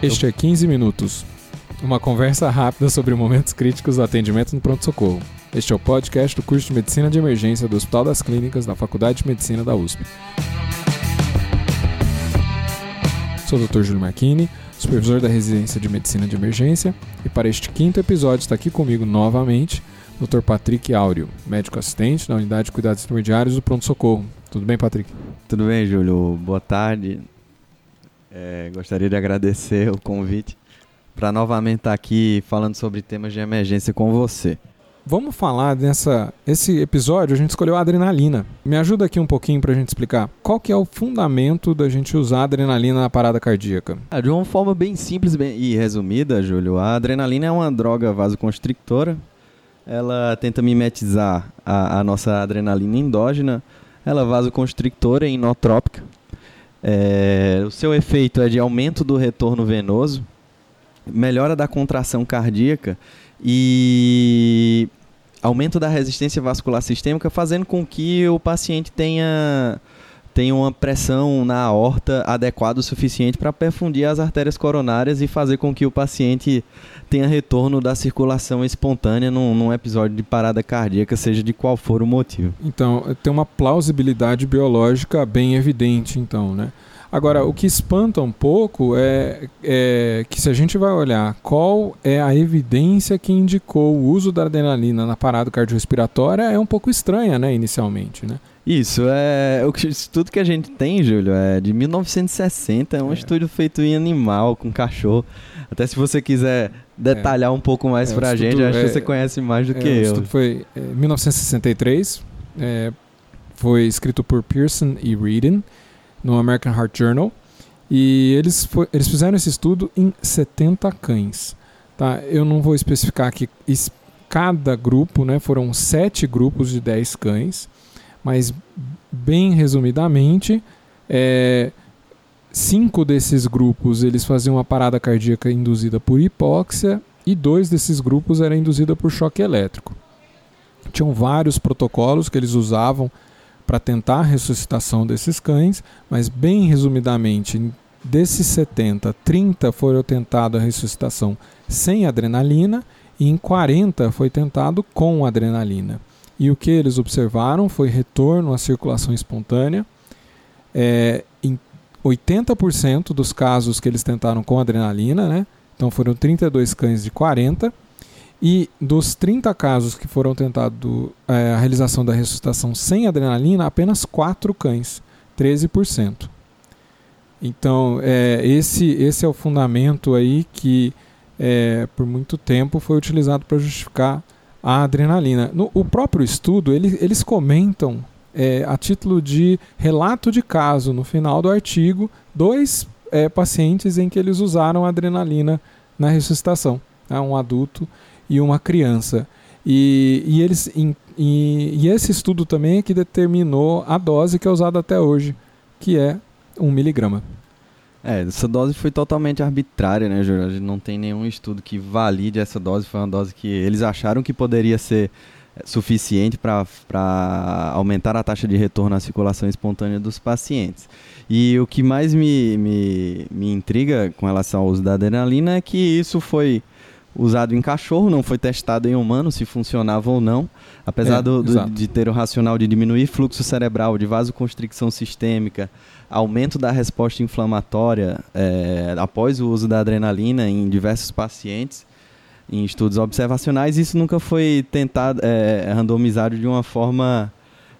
Este é 15 Minutos. Uma conversa rápida sobre momentos críticos do atendimento no pronto-socorro. Este é o podcast do curso de Medicina de Emergência do Hospital das Clínicas da Faculdade de Medicina da USP. Sou o Dr. Júlio Marchini, supervisor da Residência de Medicina de Emergência, e para este quinto episódio está aqui comigo novamente Dr. Patrick Áureo, médico assistente na Unidade de Cuidados Intermediários do Pronto Socorro. Tudo bem, Patrick? Tudo bem, Júlio. Boa tarde. É, gostaria de agradecer o convite para novamente estar aqui falando sobre temas de emergência com você. Vamos falar dessa. Esse episódio a gente escolheu a adrenalina. Me ajuda aqui um pouquinho para a gente explicar qual que é o fundamento da gente usar a adrenalina na parada cardíaca. Ah, de uma forma bem simples e resumida, Júlio, a adrenalina é uma droga vasoconstrictora ela tenta mimetizar a, a nossa adrenalina endógena. Ela é vasoconstrictora e inotrópica. É, o seu efeito é de aumento do retorno venoso, melhora da contração cardíaca e aumento da resistência vascular sistêmica, fazendo com que o paciente tenha tem uma pressão na aorta adequada o suficiente para perfundir as artérias coronárias e fazer com que o paciente tenha retorno da circulação espontânea num, num, episódio de parada cardíaca, seja de qual for o motivo. Então, tem uma plausibilidade biológica bem evidente, então, né? Agora, o que espanta um pouco é, é, que se a gente vai olhar qual é a evidência que indicou o uso da adrenalina na parada cardiorrespiratória, é um pouco estranha, né, inicialmente, né? Isso, é o estudo que a gente tem, Júlio, é de 1960, é um é. estudo feito em animal, com cachorro. Até se você quiser detalhar é. um pouco mais é, pra gente, acho que é- você conhece mais do é, que eu. O estudo foi em 1963, foi escrito por Pearson e Reading, no American Heart Journal, e eles, foi, eles fizeram esse estudo em 70 cães. Tá? Eu não vou especificar aqui cada grupo, né? foram sete grupos de 10 cães, mas bem resumidamente, é, cinco desses grupos eles faziam uma parada cardíaca induzida por hipóxia e dois desses grupos era induzida por choque elétrico. Tinham vários protocolos que eles usavam para tentar a ressuscitação desses cães, mas bem resumidamente, desses 70, 30 foram tentados a ressuscitação sem adrenalina e em 40 foi tentado com adrenalina. E o que eles observaram foi retorno à circulação espontânea. É, em 80% dos casos que eles tentaram com adrenalina, né? Então foram 32 cães de 40. E dos 30 casos que foram tentados é, a realização da ressuscitação sem adrenalina, apenas 4 cães, 13%. Então, é, esse, esse é o fundamento aí que é, por muito tempo foi utilizado para justificar a adrenalina. No o próprio estudo, ele, eles comentam é, a título de relato de caso no final do artigo dois é, pacientes em que eles usaram adrenalina na ressuscitação, né, um adulto e uma criança. E, e eles, e, e esse estudo também é que determinou a dose que é usada até hoje, que é 1 miligrama. É, essa dose foi totalmente arbitrária, né, Júlio? A gente não tem nenhum estudo que valide essa dose. Foi uma dose que eles acharam que poderia ser é, suficiente para aumentar a taxa de retorno à circulação espontânea dos pacientes. E o que mais me, me, me intriga com relação ao uso da adrenalina é que isso foi usado em cachorro, não foi testado em humano se funcionava ou não. Apesar é, do, do, de ter o racional de diminuir fluxo cerebral, de vasoconstricção sistêmica, aumento da resposta inflamatória é, após o uso da adrenalina em diversos pacientes, em estudos observacionais, isso nunca foi tentado, é, randomizado de uma forma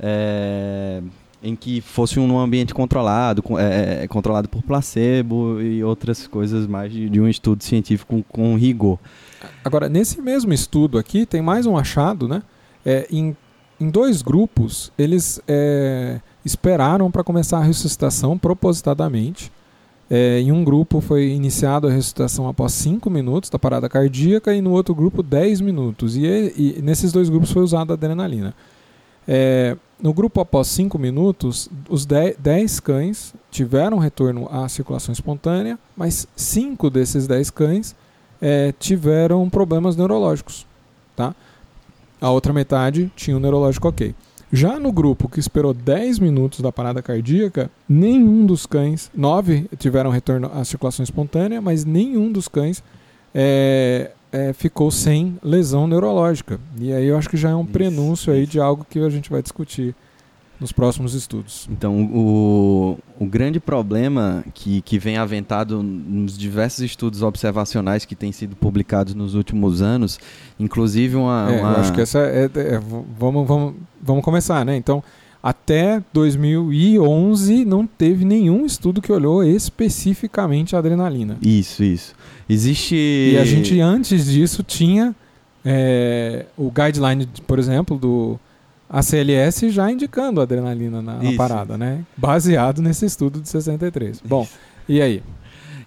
é, em que fosse um ambiente controlado, é, é, controlado por placebo e outras coisas mais de, de um estudo científico com, com, rigor. Agora, nesse mesmo estudo aqui, tem mais um achado, né? É, em, em dois grupos, eles é, esperaram para começar a ressuscitação propositadamente. É, em um grupo foi iniciada a ressuscitação após 5 minutos da parada cardíaca e no outro grupo 10 minutos. E, e, nesses dois grupos foi usada adrenalina. É, no grupo após 5 minutos, os 10 cães tiveram retorno à circulação espontânea, mas 5 desses 10 cães é, tiveram problemas neurológicos. Tá? A outra metade tinha um neurológico ok. Já no grupo que esperou 10 minutos da parada cardíaca, nenhum dos cães, nove tiveram retorno à circulação espontânea, mas nenhum dos cães é, é, ficou sem lesão neurológica. E aí eu acho que já é um isso, prenúncio aí de algo que a gente vai discutir nos próximos estudos. Então, o, o grande problema que, que vem aventado nos diversos estudos observacionais que têm sido publicados nos últimos anos, inclusive uma. É, uma... Acho que essa é, é, vamos, vamos, vamos começar, né? Então, até 2011 não teve nenhum estudo que olhou especificamente a adrenalina. Isso, isso. Existe. E a gente, antes disso, tinha é, o guideline, por exemplo, do a CLS já indicando adrenalina na, na parada, né? Baseado nesse estudo de 63. Isso. Bom, e aí?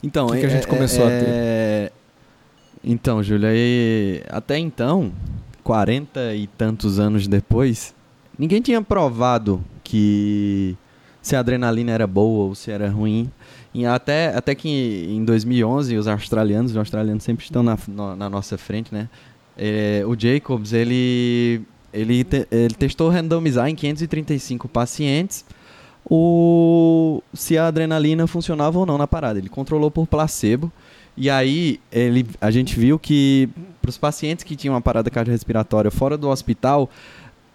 Então, o que, que, a gente é, começou é, a ter? É, então, Júlia, até então, 40 e tantos anos depois, ninguém tinha provado que se a adrenalina era boa ou se era ruim. E até, até que em 2011, os australianos, os australianos sempre estão na, na nossa frente, né? É, o Jacobs, ele ele, te, ele testou randomizar em 535 pacientes o, se a adrenalina funcionava ou não na parada. Ele controlou por placebo. E aí ele, a gente viu que para os pacientes que tinham uma parada cardiorrespiratória fora do hospital,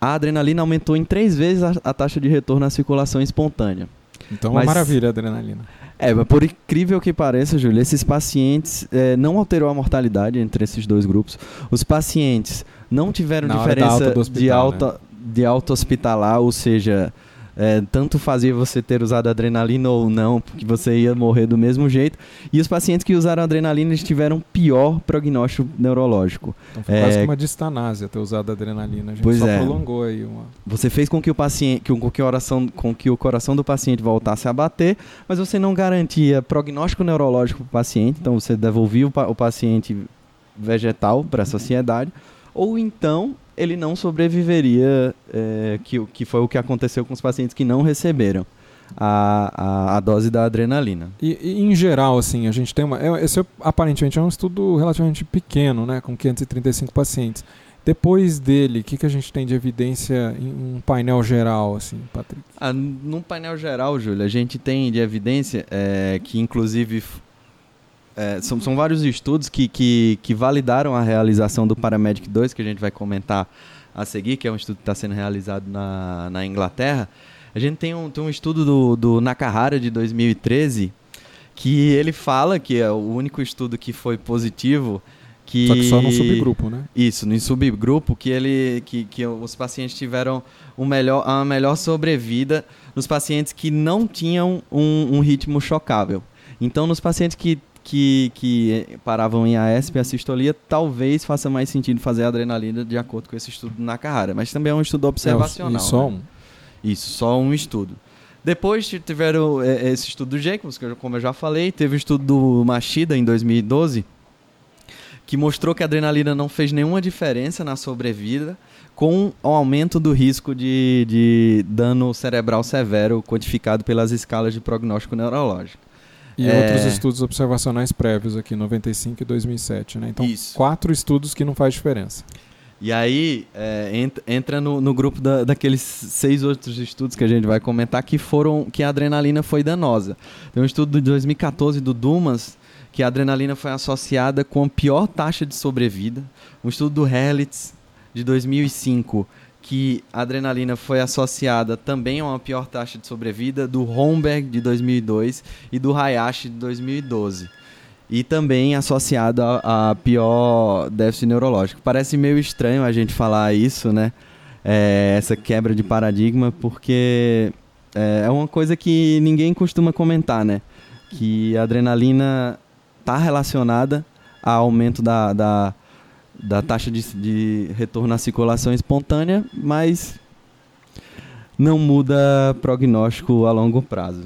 a adrenalina aumentou em três vezes a, a taxa de retorno à circulação espontânea. Então, Mas, uma maravilha a adrenalina. É, mas por incrível que pareça, Júlio, esses pacientes é, não alterou a mortalidade entre esses dois grupos. Os pacientes não tiveram Na diferença hospital, de alta né? de alta hospitalar, ou seja, é, tanto fazia você ter usado adrenalina ou não, porque você ia morrer do mesmo jeito. E os pacientes que usaram adrenalina eles tiveram pior prognóstico neurológico. Então foi é, quase que uma distanásia ter usado adrenalina. A gente pois só é. prolongou aí uma. Você fez com que o paciente, com que, o coração, com que o coração do paciente voltasse a bater, mas você não garantia prognóstico neurológico para o paciente, então você devolvia o, pa o paciente vegetal para a sociedade, ou então ele não sobreviveria, é, que, que foi o que aconteceu com os pacientes que não receberam a, a, a dose da adrenalina. E, e, em geral, assim, a gente tem uma. É, esse aparentemente é um estudo relativamente pequeno, né, com 535 pacientes. Depois dele, o que, que a gente tem de evidência em um painel geral, assim, Patrick? Ah, num painel geral, Júlio, a gente tem de evidência é, que, inclusive, é, são, são vários estudos que, que, que validaram a realização do Paramedic 2, que a gente vai comentar a seguir, que é um estudo que está sendo realizado na, na Inglaterra. A gente tem um, tem um estudo do, do Nakahara de 2013 que ele fala que é o único estudo que foi positivo que só que só no subgrupo, né? Isso, no subgrupo que ele que, que os pacientes tiveram um melhor, uma melhor sobrevida nos pacientes que não tinham um, um ritmo chocável. Então, nos pacientes que que, que paravam em ASP e a sistolia, talvez faça mais sentido fazer a adrenalina de acordo com esse estudo na carrara. Mas também é um estudo observacional. É, só né? um? Isso, só um estudo. Depois tiveram é, esse estudo do Jacobs, que como eu já falei, teve o estudo do Machida em 2012, que mostrou que a adrenalina não fez nenhuma diferença na sobrevida, com o aumento do risco de, de dano cerebral severo quantificado pelas escalas de prognóstico neurológico. E é... outros estudos observacionais prévios aqui, 95 e 2007, né? Então, Isso. quatro estudos que não faz diferença. E aí, é, entra no, no grupo da, daqueles seis outros estudos que a gente vai comentar que foram que a adrenalina foi danosa. Tem um estudo de 2014 do Dumas que a adrenalina foi associada com a pior taxa de sobrevida. Um estudo do Herlitz de 2005 que a adrenalina foi associada também a uma pior taxa de sobrevida do Homberg de 2002 e do Hayashi de 2012. E também associada a, a, pior déficit neurológico. Parece meio estranho a gente falar isso, né? É, essa quebra de paradigma, porque é, é uma coisa que ninguém costuma comentar, né? Que a adrenalina está relacionada ao aumento da, da da taxa de, de retorno à circulação espontânea, mas não muda prognóstico a longo prazo.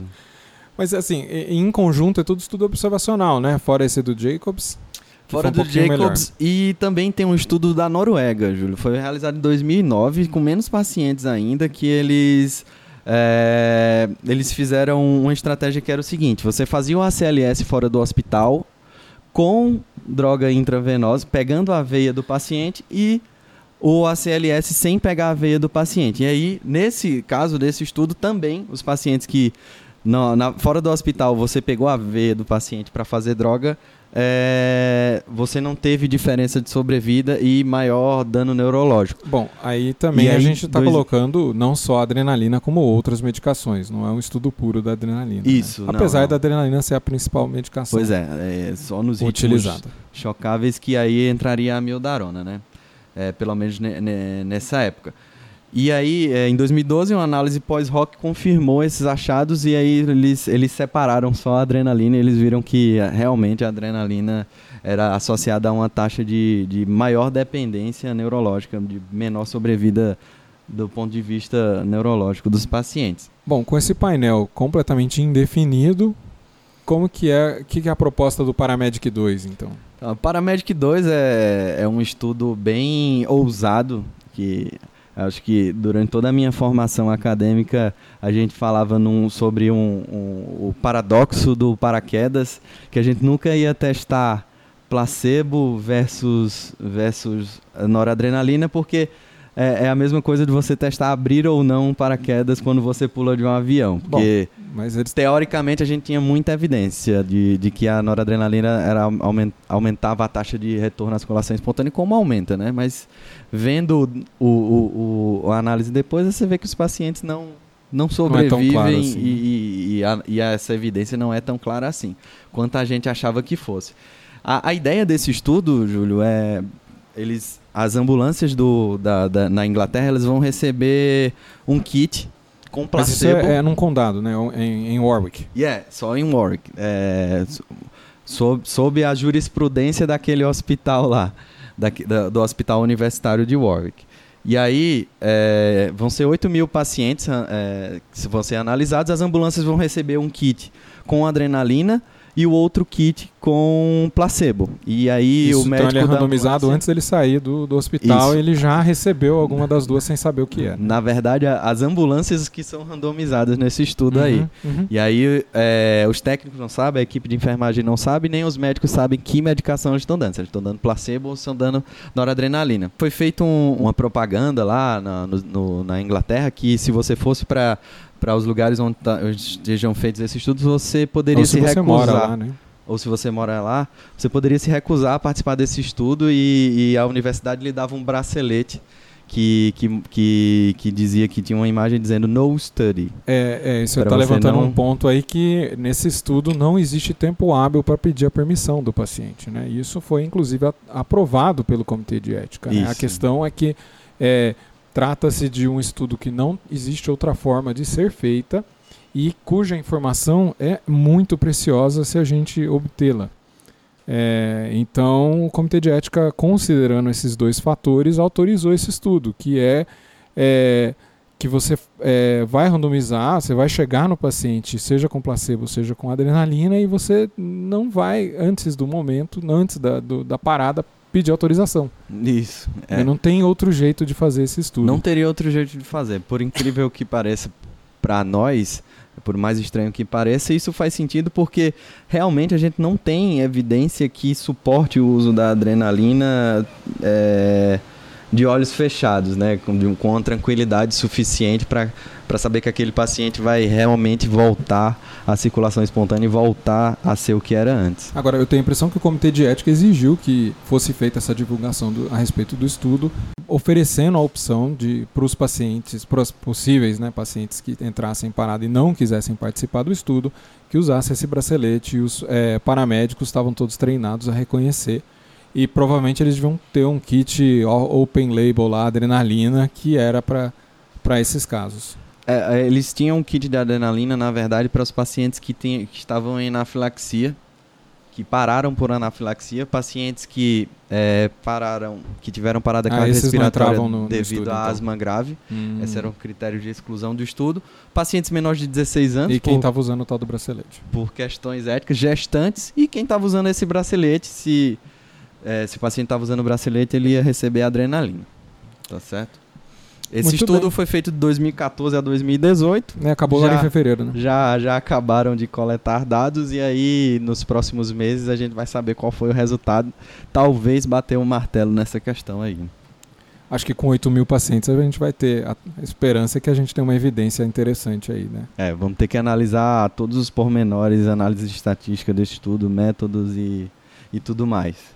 Mas assim, em conjunto é tudo estudo observacional, né? Fora esse do Jacobs. Fora um do Jacobs. Melhor. E também tem um estudo da Noruega, Júlio. Foi realizado em 2009, com menos pacientes ainda, que eles. É, eles fizeram uma estratégia que era o seguinte: você fazia o ACLS fora do hospital com droga intravenosa, pegando a veia do paciente e ou a CLS sem pegar a veia do paciente. E aí, nesse caso desse estudo, também os pacientes que no, na, fora do hospital você pegou a veia do paciente para fazer droga, é, você não teve diferença de sobrevida e maior dano neurológico. Bom, aí também a gente está dois... colocando não só a adrenalina como outras medicações. Não é um estudo puro da adrenalina. Né? Isso. Né? Apesar não, da adrenalina ser a principal medicação. Pois é, é só nos utilizada. chocáveis que aí entraria a miodarona, né? É, pelo menos nessa época. E aí, é, em 2012, uma análise pós-rock confirmou esses achados e aí eles, eles separaram só a adrenalina e eles viram que é, realmente a adrenalina era associada a uma taxa de, de maior dependência neurológica, de menor sobrevida do ponto de vista neurológico dos pacientes. Bom, com esse painel completamente indefinido, como que é, que, que é a proposta do Paramedic 2, então? então o Paramedic 2 é, é um estudo bem ousado que Acho que durante toda a minha formação acadêmica a gente falava num, sobre um, um, o paradoxo do paraquedas, que a gente nunca ia testar placebo versus, versus noradrenalina, porque é, é, a mesma coisa de você testar abrir ou não paraquedas quando você pula de um avião. Porque, Bom, mas eles... teoricamente, a gente tinha muita evidência de, de que a noradrenalina era, aumentava a taxa de retorno à circulação espontânea, como aumenta, né? Mas vendo o, o, o, a análise depois, você vê que os pacientes não, não sobrevivem não é claro assim. e, e, a, e, essa evidência não é tão clara assim, quanto a gente achava que fosse. A, a ideia desse estudo, Júlio, é eles as ambulâncias do, da, da, na Inglaterra elas vão receber um kit com placebo. Mas isso é, é num condado, né? Em, em Warwick. Yeah, só em Warwick. É, sob, sob a jurisprudência daquele hospital lá, da, da, do Hospital Universitário de Warwick. E aí, é, vão ser 8 mil pacientes é, que vão ser analisados. As ambulâncias vão receber um kit com adrenalina, e o outro kit com placebo. E aí Isso, o médico. Então ele é randomizado antes dele sair do, do hospital, Isso. ele já recebeu alguma das duas sem saber o que é. Na verdade, as ambulâncias que são randomizadas nesse estudo uhum, aí. Uhum. E aí é, os técnicos não sabem, a equipe de enfermagem não sabe, nem os médicos sabem que medicação eles estão dando. Se eles estão dando placebo ou estão dando noradrenalina. Foi feita um, uma propaganda lá na, no, na Inglaterra que se você fosse para para os lugares onde, tá, estejam feitos esses estudos, você poderia Ou se, se recusar. Mora lá, né? Ou se você mora lá, você poderia se recusar a participar desse estudo e, e a universidade lhe dava um bracelete que, que, que, que, dizia que tinha uma imagem dizendo no study. É, é isso está levantando não... um ponto aí que nesse estudo não existe tempo hábil para pedir a permissão do paciente. Né? Isso foi inclusive aprovado pelo Comitê de Ética. Né? A questão é que é, Trata-se de um estudo que não existe outra forma de ser feita e cuja informação é muito preciosa se a gente obtê-la. É, então, o Comitê de Ética, considerando esses dois fatores, autorizou esse estudo, que é, é que você é, vai randomizar, você vai chegar no paciente, seja com placebo, seja com adrenalina, e você não vai, antes do momento, antes da, do, da parada, pedir autorização. Isso. É. Não tem outro jeito de fazer esse estudo. Não teria outro jeito de fazer. Por incrível que pareça para nós, por mais estranho que pareça, isso faz sentido porque realmente a gente não tem evidência que suporte o uso da adrenalina. É de olhos fechados, né? Com, com tranquilidade suficiente para saber que aquele paciente vai realmente voltar à circulação espontânea e voltar a ser o que era antes. Agora, eu tenho a impressão que o Comitê de Ética exigiu que fosse feita essa divulgação do, a respeito do estudo, oferecendo a opção de para os pacientes, para os possíveis né, pacientes que entrassem em parada e não quisessem participar do estudo, que usassem esse bracelete e os é, paramédicos estavam todos treinados a reconhecer e provavelmente eles deviam ter um kit open label lá, adrenalina, que era para esses casos. É, é, eles tinham um kit de adrenalina, na verdade, para os pacientes que, tinham, que estavam em anafilaxia, que pararam por anafilaxia, pacientes que é, pararam, que tiveram parada ah, cardiorrespiratória no, devido no estudo, a então. asma grave. Hum. Esse era um critério de exclusão do estudo. Pacientes menores de 16 anos. E quem estava usando o tal do bracelete? Por questões éticas, gestantes. E quem estava usando esse bracelete, se é, se o paciente estava usando o bracelete, ele ia receber adrenalina. Tá certo? Esse Muito estudo bem. foi feito de 2014 a 2018. É, acabou já, lá em fevereiro, né? Já, já acabaram de coletar dados e aí nos próximos meses a gente vai saber qual foi o resultado. Talvez bater um martelo nessa questão aí. acho que com 8 mil pacientes a gente vai ter a esperança que a gente tenha uma evidência interessante aí, né? É, vamos ter que analisar todos os pormenores, análise de estatística desse estudo, métodos e, e tudo mais.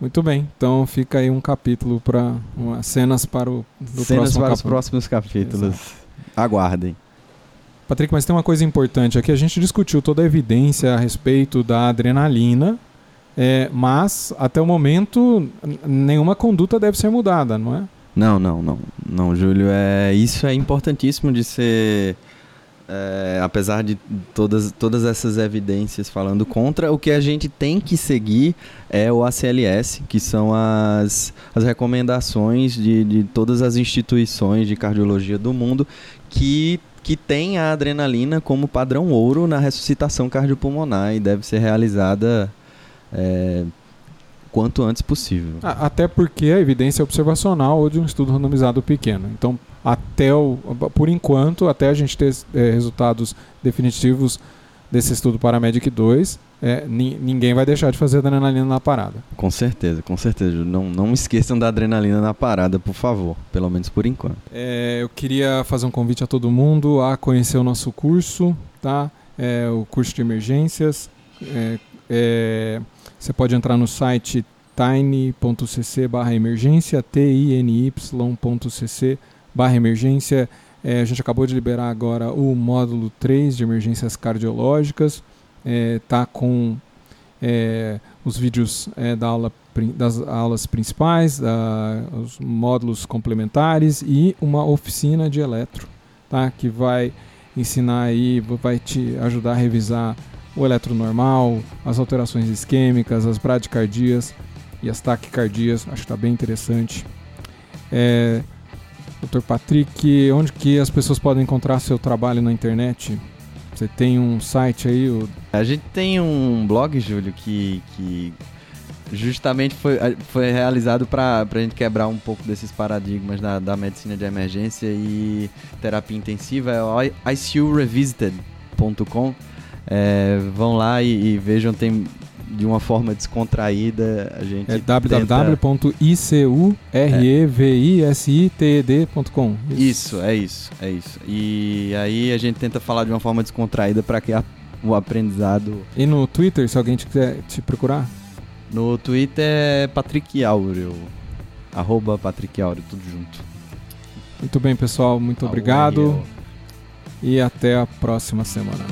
Muito bem, então fica aí um capítulo para cenas para o do cenas para os próximos capítulos. Exato. Aguardem. Patrick, mas tem uma coisa importante aqui. A gente discutiu toda a evidência a respeito da adrenalina, é, mas até o momento nenhuma conduta deve ser mudada, não é? Não, não, não, não, Júlio. É isso é importantíssimo de ser, é, apesar de todas, todas essas evidências falando contra, o que a gente tem que seguir é o ACLS, que são as, as recomendações de, de todas as instituições de cardiologia do mundo que que tem a adrenalina como padrão ouro na ressuscitação cardiopulmonar e deve ser realizada é, quanto antes possível. Até porque a evidência é observacional ou de um estudo randomizado pequeno. Então, até o, por enquanto, até a gente ter é, resultados definitivos desse estudo Paramedic 2, é, ninguém vai deixar de fazer adrenalina na parada. Com certeza, com certeza. Não, não esqueçam da adrenalina na parada, por favor. Pelo menos por enquanto. É, eu queria fazer um convite a todo mundo a conhecer o nosso curso, tá? É, o curso de emergências. É, é, você pode entrar no site tiny.cc barra emergência, t-i-n-y.cc barra emergência. É, a gente acabou de liberar agora o módulo 3 de emergências cardiológicas está é, com é, os vídeos é, da aula, das aulas principais, da, os módulos complementares e uma oficina de eletro, tá? que vai ensinar aí, vai te ajudar a revisar o eletro normal, as alterações isquêmicas, as bradicardias e as taquicardias. Acho que está bem interessante. É, Dr. Patrick, onde que as pessoas podem encontrar seu trabalho na internet? Você tem um site aí? A gente tem um blog, Júlio, que, que justamente foi, foi realizado para a gente quebrar um pouco desses paradigmas da, da medicina de emergência e terapia intensiva. É o ICURevisited.com. É, vão lá e, e vejam, tem de uma forma descontraída. A gente é www.icurevisted.com. Isso. isso, é isso, é isso. E aí a gente tenta falar de uma forma descontraída para que a, o aprendizado. E no Twitter, se alguém quiser te procurar? No Twitter é Patrick Áureo. Arroba Patrick Áureo, tudo junto. Muito bem, pessoal. Muito obrigado. E até a próxima semana.